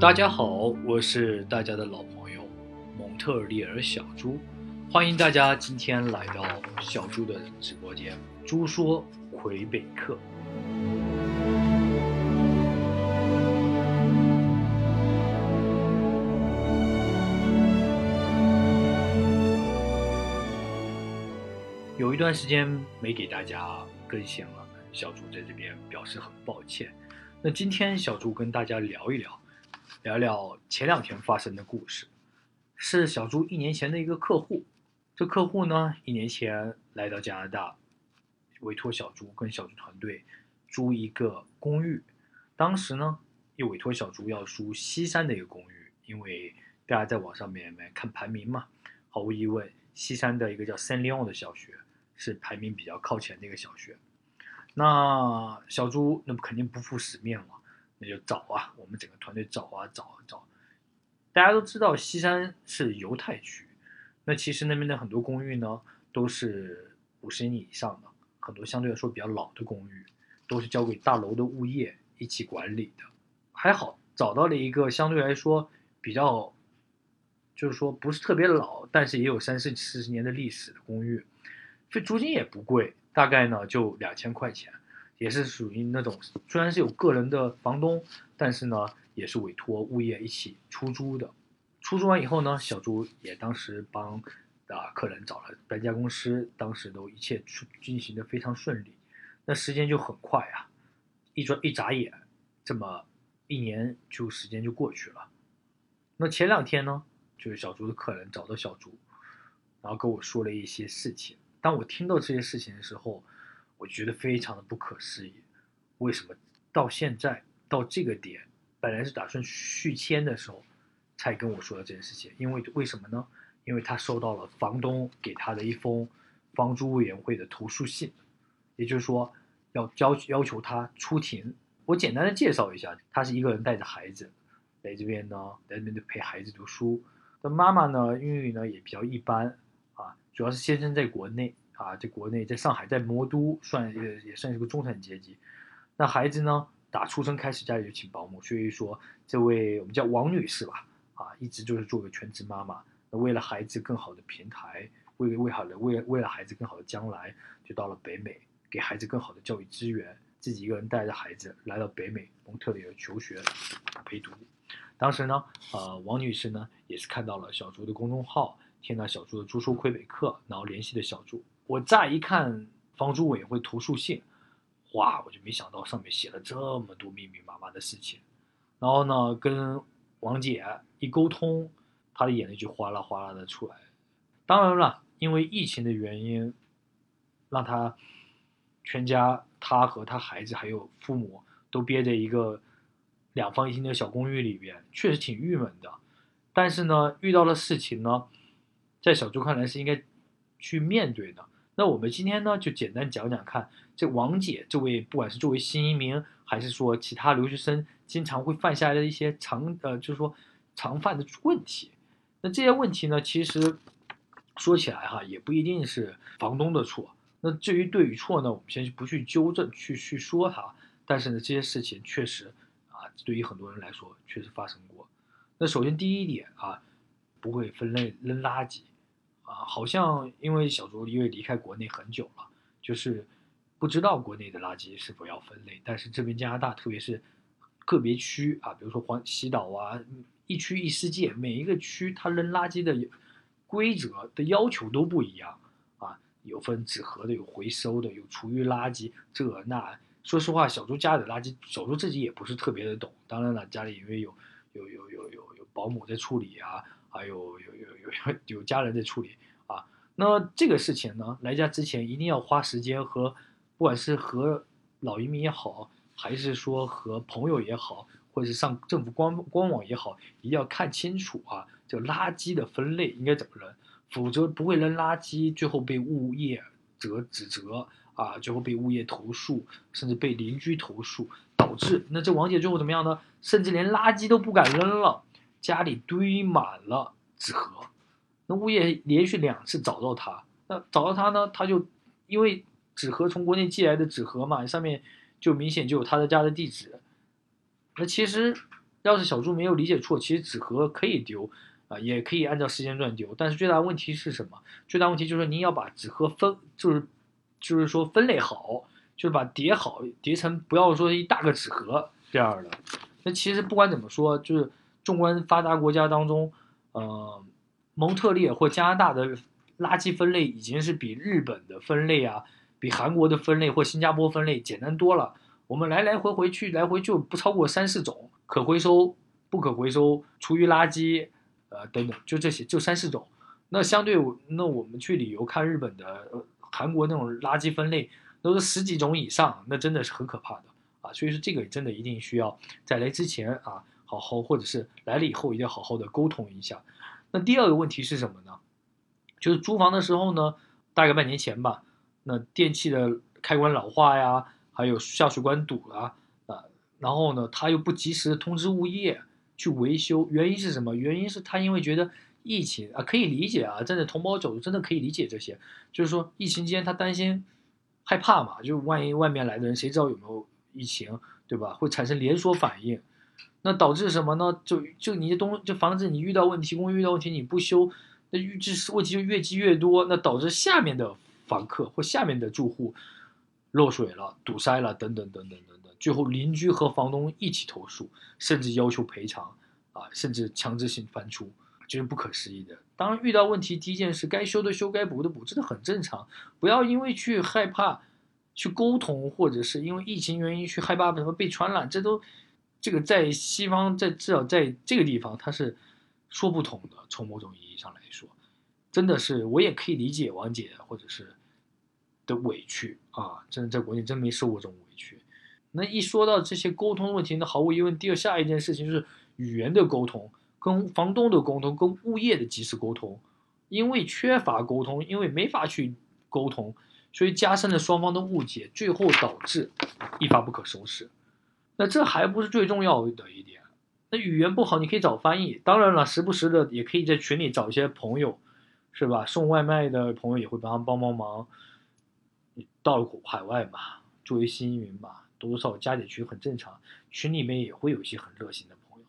大家好，我是大家的老朋友蒙特利尔小猪，欢迎大家今天来到小猪的直播间。猪说魁北克。有一段时间没给大家更新了，小猪在这边表示很抱歉。那今天小猪跟大家聊一聊，聊聊前两天发生的故事，是小猪一年前的一个客户。这客户呢，一年前来到加拿大，委托小猪跟小猪团队租一个公寓。当时呢，又委托小猪要租西山的一个公寓，因为大家在网上面来看排名嘛，毫无疑问，西山的一个叫 Saint Leon 的小学。是排名比较靠前的一个小学，那小猪那肯定不负使命了，那就找啊，我们整个团队找啊找啊找。大家都知道西山是犹太区，那其实那边的很多公寓呢都是五十年以上的，很多相对来说比较老的公寓，都是交给大楼的物业一起管理的。还好找到了一个相对来说比较，就是说不是特别老，但是也有三四四十年的历史的公寓。这租金也不贵，大概呢就两千块钱，也是属于那种虽然是有个人的房东，但是呢也是委托物业一起出租的。出租完以后呢，小朱也当时帮啊客人找了搬家公司，当时都一切出进行的非常顺利。那时间就很快啊，一转一眨眼，这么一年就时间就过去了。那前两天呢，就是小朱的客人找到小朱，然后跟我说了一些事情。当我听到这些事情的时候，我觉得非常的不可思议。为什么到现在到这个点，本来是打算续签的时候，才跟我说的这件事情？因为为什么呢？因为他收到了房东给他的一封房租委员会的投诉信，也就是说要要要求他出庭。我简单的介绍一下，他是一个人带着孩子来这边呢，来这边陪孩子读书。那妈妈呢，英语呢也比较一般啊。主要是先生在国内啊，在国内，在上海，在魔都，算也也算是个中产阶级。那孩子呢，打出生开始家里就请保姆，所以说这位我们叫王女士吧，啊，一直就是做个全职妈妈。那为了孩子更好的平台，为为好了为为了孩子更好的将来，就到了北美，给孩子更好的教育资源，自己一个人带着孩子来到北美蒙特利尔求学陪读。当时呢，呃，王女士呢也是看到了小猪的公众号。听到小猪的租书魁北克，然后联系的小猪。我乍一看房租委员会投诉信，哇，我就没想到上面写了这么多密密麻麻的事情。然后呢，跟王姐一沟通，她的眼泪就哗啦哗啦的出来。当然了，因为疫情的原因，让她全家，她和她孩子还有父母都憋在一个两房一厅的小公寓里边，确实挺郁闷的。但是呢，遇到的事情呢。在小朱看来是应该去面对的。那我们今天呢，就简单讲讲看，这王姐这位，不管是作为新移民，还是说其他留学生，经常会犯下来的一些常呃，就是说常犯的问题。那这些问题呢，其实说起来哈，也不一定是房东的错。那至于对与错呢，我们先不去纠正，去去说它。但是呢，这些事情确实啊，对于很多人来说确实发生过。那首先第一点啊。不会分类扔垃圾，啊，好像因为小猪因为离开国内很久了，就是不知道国内的垃圾是否要分类。但是这边加拿大，特别是个别区啊，比如说黄西岛啊，一区一世界，每一个区它扔垃圾的规则的要求都不一样啊，有分纸盒的，有回收的，有厨余垃圾，这那。说实话，小猪家里的垃圾，小猪自己也不是特别的懂。当然了，家里因为有有有有有有保姆在处理啊。还有有有有有家人在处理，那这个事情呢，来家之前一定要花时间和，不管是和老移民也好，还是说和朋友也好，或者是上政府官官网也好，一定要看清楚啊，这垃圾的分类应该怎么扔，否则不会扔垃圾，最后被物业责指责啊，最后被物业投诉，甚至被邻居投诉，导致那这王姐最后怎么样呢？甚至连垃圾都不敢扔了。家里堆满了纸盒，那物业连续两次找到他，那找到他呢，他就因为纸盒从国内寄来的纸盒嘛，上面就明显就有他的家的地址。那其实要是小猪没有理解错，其实纸盒可以丢啊，也可以按照时间段丢。但是最大问题是什么？最大问题就是您要把纸盒分，就是就是说分类好，就是把叠好，叠成不要说一大个纸盒这样的。那其实不管怎么说，就是纵观发达国家当中，呃，蒙特利尔或加拿大的垃圾分类已经是比日本的分类啊，比韩国的分类或新加坡分类简单多了。我们来来回回去，来回就不超过三四种。可回收、不可回收、厨余垃圾，呃等等，就这些，就三四种。那相对，那我们去旅游看日本的、韩国那种垃圾分类，都是十几种以上，那真的是很可怕的啊。所以说，这个真的一定需要在来之前啊，好好，或者是来了以后，一定要好好的沟通一下。那第二个问题是什么呢？就是租房的时候呢，大概半年前吧，那电器的开关老化呀，还有下水管堵了。呃然后呢，他又不及时通知物业去维修，原因是什么？原因是他因为觉得疫情啊，可以理解啊，站在同胞角度真的可以理解这些，就是说疫情期间他担心害怕嘛，就万一外面来的人谁知道有没有疫情，对吧？会产生连锁反应，那导致什么呢？就就你的东就房子你遇到问题，公寓遇到问题你不修，那预知问题就越积越多，那导致下面的房客或下面的住户漏水了、堵塞了等等等等等等。最后，邻居和房东一起投诉，甚至要求赔偿，啊，甚至强制性搬出，这是不可思议的。当，遇到问题，第一件事该修的修，该补的补，这个很正常。不要因为去害怕去沟通，或者是因为疫情原因去害怕什么被传染，这都这个在西方，在至少在这个地方，它是说不通的。从某种意义上来说，真的是我也可以理解王姐或者是的委屈啊，真的在国内真没受过这种委屈。那一说到这些沟通问题，那毫无疑问，第二下一件事情就是语言的沟通，跟房东的沟通，跟物业的及时沟通。因为缺乏沟通，因为没法去沟通，所以加深了双方的误解，最后导致一发不可收拾。那这还不是最重要的一点。那语言不好，你可以找翻译。当然了，时不时的也可以在群里找一些朋友，是吧？送外卖的朋友也会帮他帮帮忙。你到海外嘛，作为新云嘛。多多少少加点群很正常，群里面也会有一些很热心的朋友，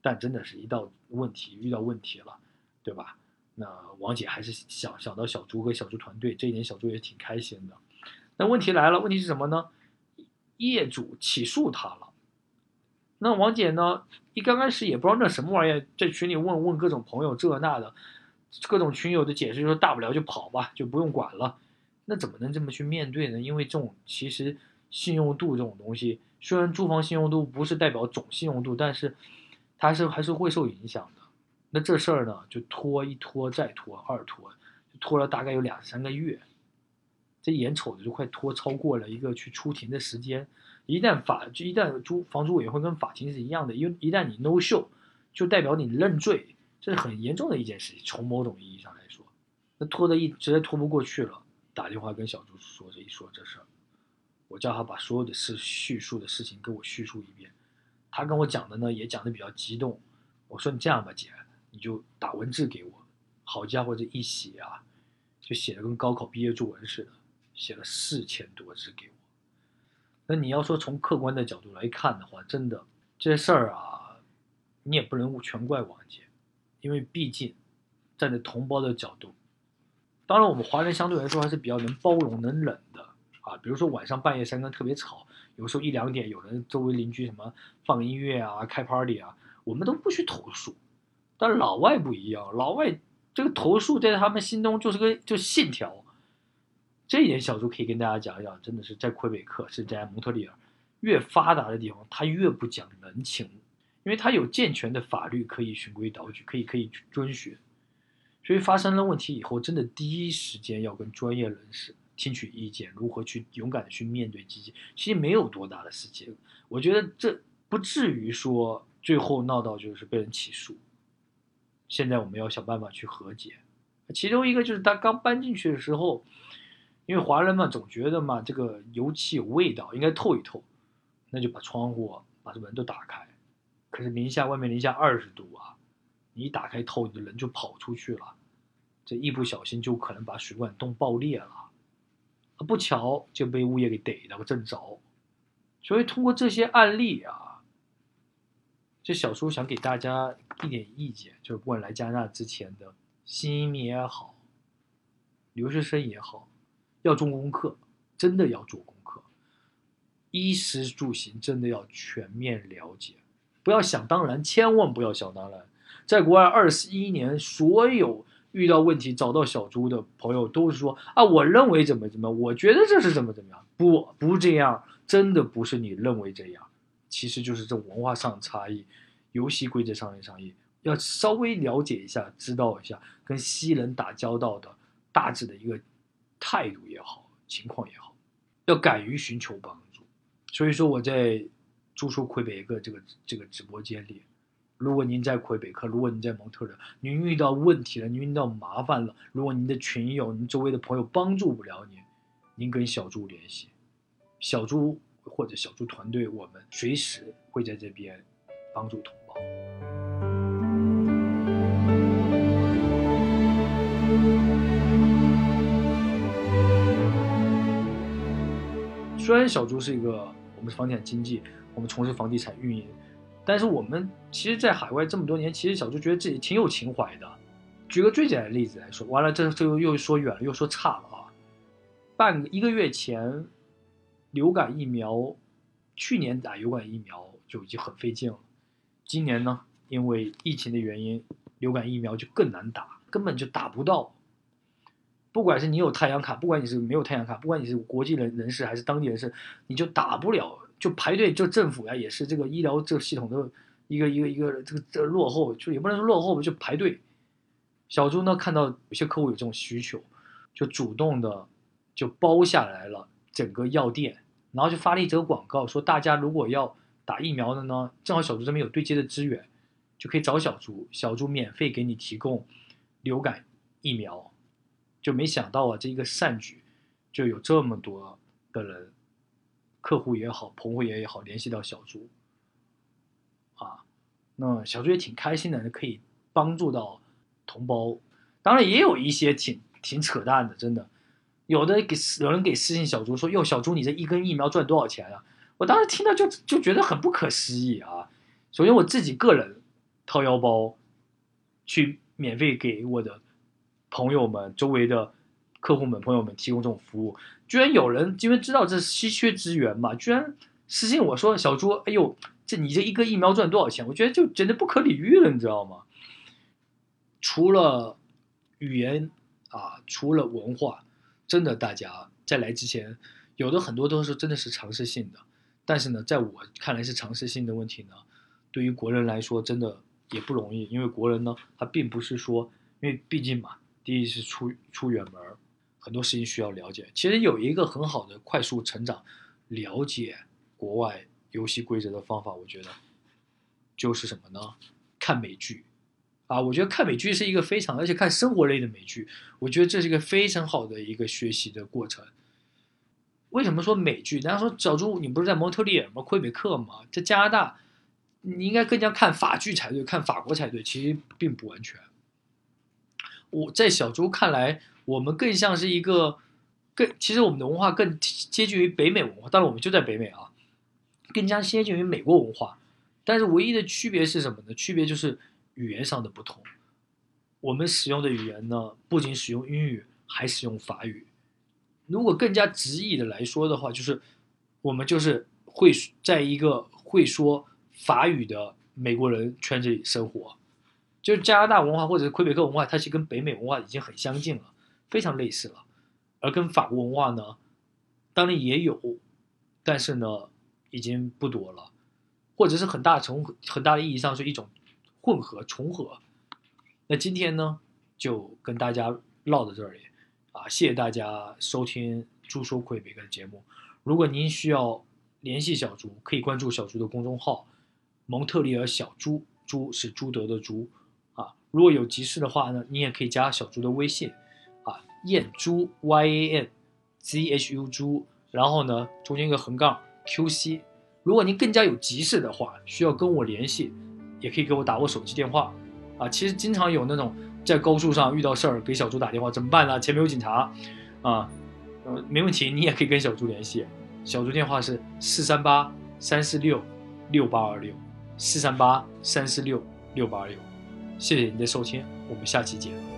但真的是一到问题遇到问题了，对吧？那王姐还是想想到小猪和小猪团队，这一点小猪也挺开心的。那问题来了，问题是什么呢？业主起诉他了。那王姐呢？一刚开始也不知道那什么玩意儿，在群里问问各种朋友这那的，各种群友的解释就说大不了就跑吧，就不用管了。那怎么能这么去面对呢？因为这种其实。信用度这种东西，虽然住房信用度不是代表总信用度，但是它是还是会受影响的。那这事儿呢，就拖一拖再拖，二拖，拖了大概有两三个月。这眼瞅着就快拖超过了一个去出庭的时间。一旦法就一旦租房租委员会跟法庭是一样的，因为一旦你 no show，就代表你认罪，这是很严重的一件事情。从某种意义上来说，那拖的一直接拖不过去了，打电话跟小朱说这一说这事儿。我叫他把所有的事叙述的事情给我叙述一遍，他跟我讲的呢也讲的比较激动。我说你这样吧，姐，你就打文字给我。好家伙，这一写啊，就写的跟高考毕业作文似的，写了四千多字给我。那你要说从客观的角度来看的话，真的这事儿啊，你也不能全怪王杰，因为毕竟站在同胞的角度，当然我们华人相对来说还是比较能包容、能忍的。啊，比如说晚上半夜三更特别吵，有时候一两点有人周围邻居什么放音乐啊、开 party 啊，我们都不去投诉。但老外不一样，老外这个投诉在他们心中就是个就信条。这一点小猪可以跟大家讲一讲，真的是在魁北克是在蒙特利尔越发达的地方，他越不讲人情，因为他有健全的法律可以循规蹈矩，可以可以遵循。所以发生了问题以后，真的第一时间要跟专业人士。听取意见，如何去勇敢的去面对自己，其实没有多大的事情。我觉得这不至于说最后闹到就是被人起诉。现在我们要想办法去和解。其中一个就是他刚搬进去的时候，因为华人嘛总觉得嘛这个油漆有味道，应该透一透，那就把窗户把这门都打开。可是零下外面零下二十度啊，你一打开透，你的人就跑出去了，这一不小心就可能把水管洞爆裂了。不巧就被物业给逮了个正着，所以通过这些案例啊，这小叔想给大家一点意见，就是不管来加拿大之前的新移民也好，留学生也好，要做功课，真的要做功课，衣食住行真的要全面了解，不要想当然，千万不要想当然。在国外二十一年，所有遇到问题找到小猪的朋友都是说啊，我认为怎么怎么，我觉得这是怎么怎么样，不不这样，真的不是你认为这样。其实就是这文化上的差异，游戏规则上的差异，要稍微了解一下，知道一下跟西人打交道的大致的一个态度也好，情况也好，要敢于寻求帮助。所以说我在朱叔魁北克这个这个直播间里，如果您在魁北克，如果您在蒙特利尔，您遇到问题了，您遇到麻烦了，如果您的群友、您周围的朋友帮助不了您，您跟小猪联系，小猪。或者小猪团队，我们随时会在这边帮助同胞。虽然小猪是一个我们是房地产经济，我们从事房地产运营，但是我们其实，在海外这么多年，其实小猪觉得自己挺有情怀的。举个最简单的例子来说，完了这这又又说远了，又说差了啊！半个一个月前。流感疫苗，去年打流感疫苗就已经很费劲了。今年呢，因为疫情的原因，流感疫苗就更难打，根本就打不到。不管是你有太阳卡，不管你是没有太阳卡，不管你是国际人人士还是当地人士，你就打不了，就排队。就政府呀，也是这个医疗这个系统的一个一个一个这个这落后，就也不能说落后吧，就排队。小朱呢，看到有些客户有这种需求，就主动的就包下来了整个药店。然后就发了一则广告，说大家如果要打疫苗的呢，正好小猪这边有对接的资源，就可以找小猪，小猪免费给你提供流感疫苗。就没想到啊，这一个善举，就有这么多的人，客户也好，朋友也好，联系到小朱，啊，那小朱也挺开心的，可以帮助到同胞。当然也有一些挺挺扯淡的，真的。有的给有人给私信小朱说：“哟，小朱，你这一根疫苗赚多少钱啊？”我当时听到就就觉得很不可思议啊！首先我自己个人掏腰包去免费给我的朋友们、周围的客户们、朋友们提供这种服务，居然有人因为知道这是稀缺资源嘛，居然私信我说：“小朱，哎呦，这你这一个疫苗赚多少钱？”我觉得就简直不可理喻了，你知道吗？除了语言啊，除了文化。真的，大家在来之前，有的很多都是真的是尝试性的，但是呢，在我看来是尝试性的问题呢。对于国人来说，真的也不容易，因为国人呢，他并不是说，因为毕竟嘛，第一是出出远门，很多事情需要了解。其实有一个很好的快速成长、了解国外游戏规则的方法，我觉得就是什么呢？看美剧。啊，我觉得看美剧是一个非常，而且看生活类的美剧，我觉得这是一个非常好的一个学习的过程。为什么说美剧？大家说小朱，你不是在蒙特利尔吗？魁北克吗？在加拿大，你应该更加看法剧才对，看法国才对。其实并不完全。我在小猪看来，我们更像是一个更，其实我们的文化更接近于北美文化。当然，我们就在北美啊，更加接近于美国文化。但是唯一的区别是什么呢？区别就是。语言上的不同，我们使用的语言呢，不仅使用英语，还使用法语。如果更加直译的来说的话，就是我们就是会在一个会说法语的美国人圈子里生活。就是加拿大文化或者是魁北克文化，它其实跟北美文化已经很相近了，非常类似了。而跟法国文化呢，当然也有，但是呢，已经不多了，或者是很大重很大的意义上是一种。混合重合，那今天呢就跟大家唠到这里啊！谢谢大家收听朱说魁北克的节目。如果您需要联系小朱，可以关注小朱的公众号“蒙特利尔小朱”，朱是朱德的朱。如果有急事的话呢，你也可以加小朱的微信啊，燕朱 Y A N Z H U 猪，然后呢中间一个横杠 Q C。如果您更加有急事的话，需要跟我联系。也可以给我打我手机电话，啊，其实经常有那种在高速上遇到事儿给小朱打电话，怎么办呢？前面有警察，啊，呃，没问题，你也可以跟小朱联系，小朱电话是四三八三四六六八二六，四三八三四六六八二六。谢谢您的收听，我们下期见。